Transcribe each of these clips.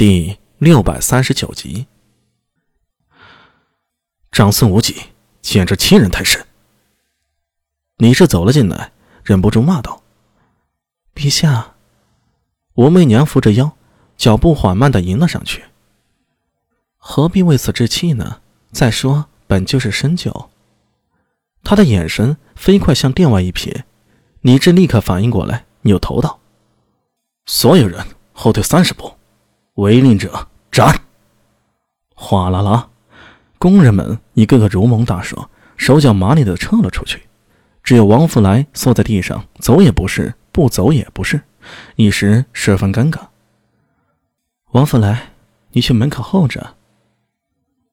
第六百三十九集，长孙无忌简直欺人太甚。李治走了进来，忍不住骂道：“陛下！”武媚娘扶着腰，脚步缓慢的迎了上去。何必为此置气呢？再说，本就是深酒。他的眼神飞快向殿外一瞥，李治立刻反应过来，扭头道：“所有人后退三十步。”违令者斩！哗啦啦，工人们一个个如蒙大赦，手脚麻利的撤了出去。只有王福来缩在地上，走也不是，不走也不是，一时十分尴尬。王福来，你去门口候着。”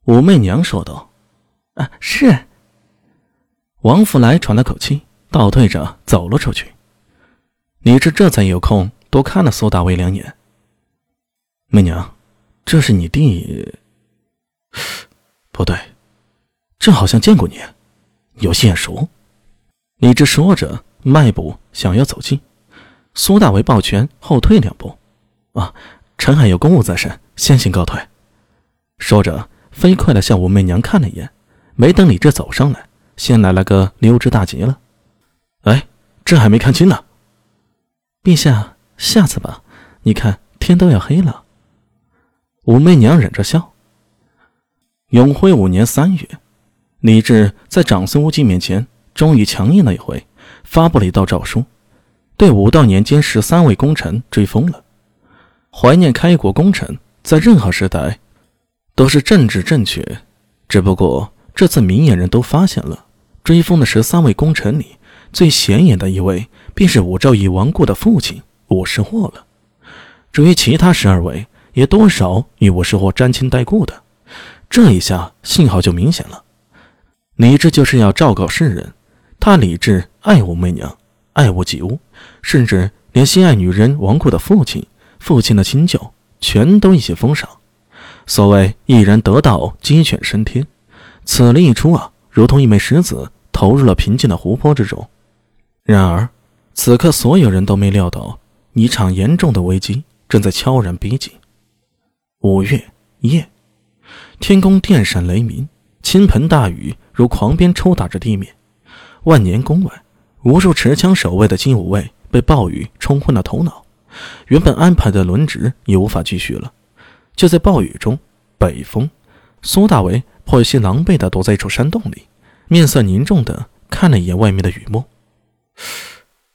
武媚娘说道。“啊，是。”王福来喘了口气，倒退着走了出去。李治这才有空多看了苏大为两眼。媚娘，这是你弟？不对，这好像见过你，有些眼熟。李治说着，迈步想要走近，苏大为抱拳后退两步。啊，臣还有公务在身，先行告退。说着，飞快的向武媚娘看了一眼，没等李治走上来，先来了个溜之大吉了。哎，这还没看清呢。陛下，下次吧。你看，天都要黑了。武媚娘忍着笑。永徽五年三月，李治在长孙无忌面前终于强硬了一回，发布了一道诏书，对武道年间十三位功臣追封了。怀念开国功臣，在任何时代都是政治正确。只不过这次明眼人都发现了，追封的十三位功臣里最显眼的一位，便是武曌已亡故的父亲武士霍了。至于其他十二位，也多少与武士或沾亲带故的，这一下信号就明显了。李治就是要昭告世人，他李治爱武媚娘，爱屋及乌，甚至连心爱女人亡故的父亲、父亲的亲舅，全都一起封赏。所谓一人得道，鸡犬升天。此令一出啊，如同一枚石子投入了平静的湖泊之中。然而，此刻所有人都没料到，一场严重的危机正在悄然逼近。五月夜，天空电闪雷鸣，倾盆大雨如狂鞭抽打着地面。万年宫外，无数持枪守卫的金吾卫被暴雨冲昏了头脑，原本安排的轮值也无法继续了。就在暴雨中，北风，苏大为颇有些狼狈地躲在一处山洞里，面色凝重地看了一眼外面的雨幕。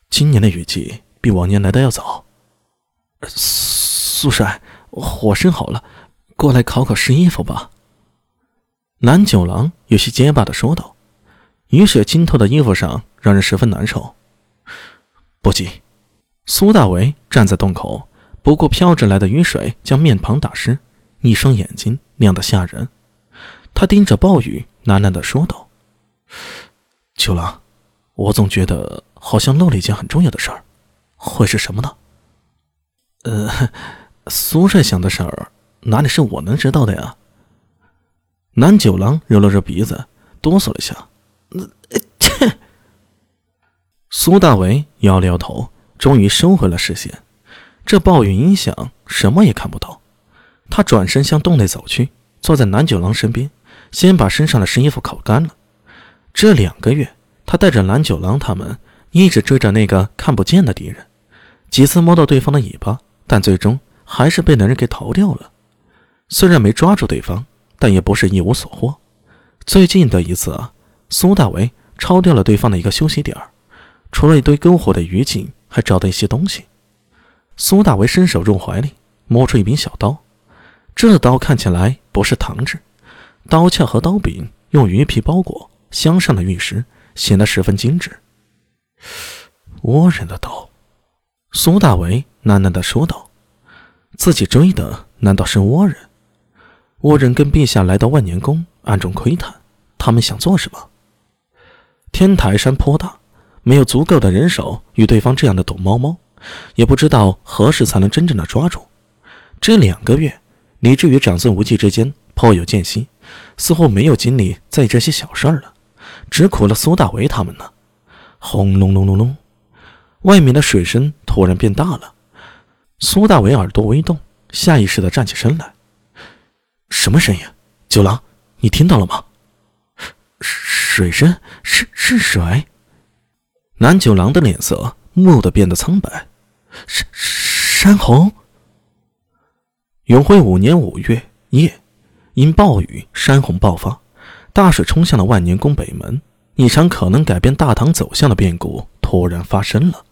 今年的雨季比往年来的要早。苏帅。火生好了，过来烤烤湿衣服吧。南九郎有些结巴的说道：“雨水浸透的衣服上，让人十分难受。”不急。苏大为站在洞口，不顾飘着来的雨水将面庞打湿，一双眼睛亮得吓人。他盯着暴雨，喃喃的说道：“九郎，我总觉得好像漏了一件很重要的事儿，会是什么呢？”呃。苏帅想的事儿，哪里是我能知道的呀？南九郎揉了揉鼻子，哆嗦了一下。切！苏大为摇了摇头，终于收回了视线。这暴雨音响，什么也看不到。他转身向洞内走去，坐在南九郎身边，先把身上的湿衣服烤干了。这两个月，他带着南九郎他们一直追着那个看不见的敌人，几次摸到对方的尾巴，但最终。还是被男人给逃掉了。虽然没抓住对方，但也不是一无所获。最近的一次啊，苏大为抄掉了对方的一个休息点儿除了一堆篝火的余烬，还找到一些东西。苏大为伸手入怀里，摸出一柄小刀。这刀看起来不是唐制，刀鞘和刀柄用鱼皮包裹，镶上了玉石，显得十分精致。倭人的刀，苏大为喃喃地说道。自己追的难道是倭人？倭人跟陛下来到万年宫，暗中窥探，他们想做什么？天台山颇大，没有足够的人手与对方这样的躲猫猫，也不知道何时才能真正的抓住。这两个月，李治与长孙无忌之间颇有间隙，似乎没有精力在这些小事儿了，只苦了苏大为他们呢。轰隆隆隆隆，外面的水声突然变大了。苏大伟耳朵微动，下意识的站起身来。什么声音？九郎，你听到了吗？水声？是是水？南九郎的脸色蓦地变得苍白。山山洪。永徽五年五月夜，因暴雨，山洪爆发，大水冲向了万年宫北门。一场可能改变大唐走向的变故突然发生了。